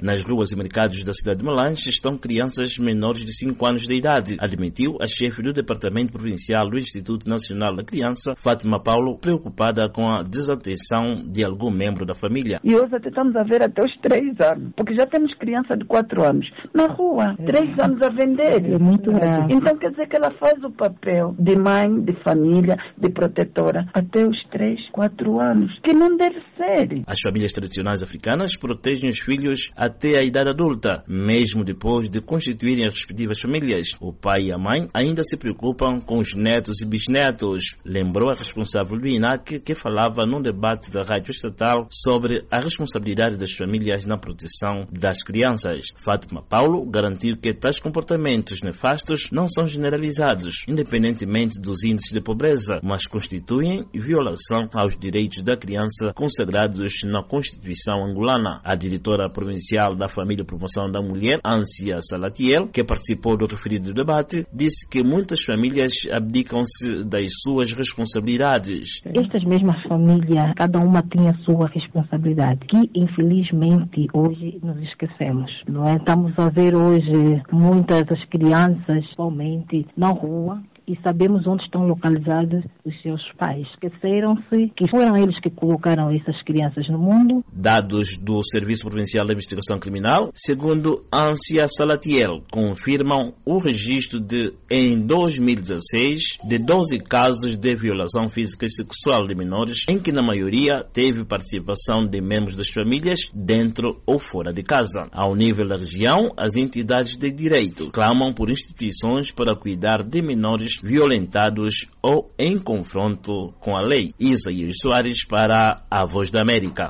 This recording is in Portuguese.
Nas ruas e mercados da cidade de Melange estão crianças menores de 5 anos de idade, admitiu a chefe do Departamento Provincial do Instituto Nacional da Criança, Fátima Paulo, preocupada com a desatenção de algum membro da família. E hoje até estamos a ver até os 3 anos, porque já temos criança de 4 anos na rua, 3 é. anos a vender. É muito grave. Então quer dizer que ela faz o papel de mãe, de família, de protetora até os 3, 4 anos, que não deve ser. As famílias tradicionais africanas protegem os filhos até a idade adulta, mesmo depois de constituírem as respectivas famílias. O pai e a mãe ainda se preocupam com os netos e bisnetos, lembrou a responsável do INAC que falava num debate da rádio estatal sobre a responsabilidade das famílias na proteção das crianças. Fátima Paulo garantiu que tais comportamentos nefastos não são generalizados, independentemente dos índices de pobreza, mas constituem violação aos direitos da criança consagrados na Constituição angolana. A diretora provincial Oficial da Família e Promoção da Mulher, Ansia Salatiel, que participou do referido debate, disse que muitas famílias abdicam-se das suas responsabilidades. Estas mesmas famílias, cada uma tinha a sua responsabilidade, que infelizmente hoje nos esquecemos. Não é? Estamos a ver hoje muitas das crianças, principalmente na rua, e sabemos onde estão localizados os seus pais. Esqueceram-se que foram eles que colocaram essas crianças no mundo. Dados do Serviço Provincial de Investigação Criminal, segundo Ansia Salatiel, confirmam o registro de, em 2016, de 12 casos de violação física e sexual de menores, em que na maioria teve participação de membros das famílias dentro ou fora de casa. Ao nível da região, as entidades de direito clamam por instituições para cuidar de menores violentados ou em confronto com a lei. Isaías Soares para a Voz da América.